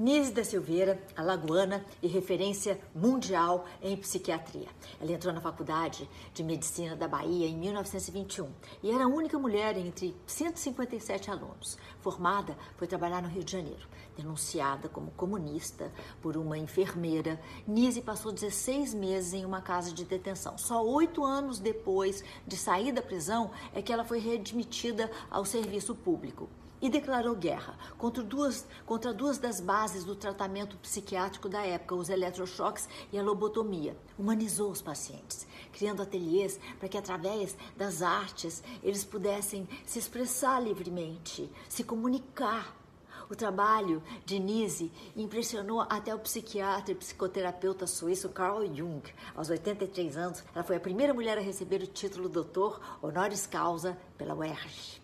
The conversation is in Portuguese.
Nise da Silveira, alagoana e referência mundial em psiquiatria. Ela entrou na Faculdade de Medicina da Bahia em 1921 e era a única mulher entre 157 alunos. Formada, foi trabalhar no Rio de Janeiro. Denunciada como comunista por uma enfermeira, Nise passou 16 meses em uma casa de detenção. Só oito anos depois de sair da prisão é que ela foi readmitida ao serviço público e declarou guerra contra duas, contra duas das bases do tratamento psiquiátrico da época, os eletrochoques e a lobotomia. Humanizou os pacientes, criando ateliês para que, através das artes, eles pudessem se expressar livremente, se comunicar. O trabalho de Nise impressionou até o psiquiatra e psicoterapeuta suíço Carl Jung. Aos 83 anos, ela foi a primeira mulher a receber o título doutor honoris causa pela UERJ.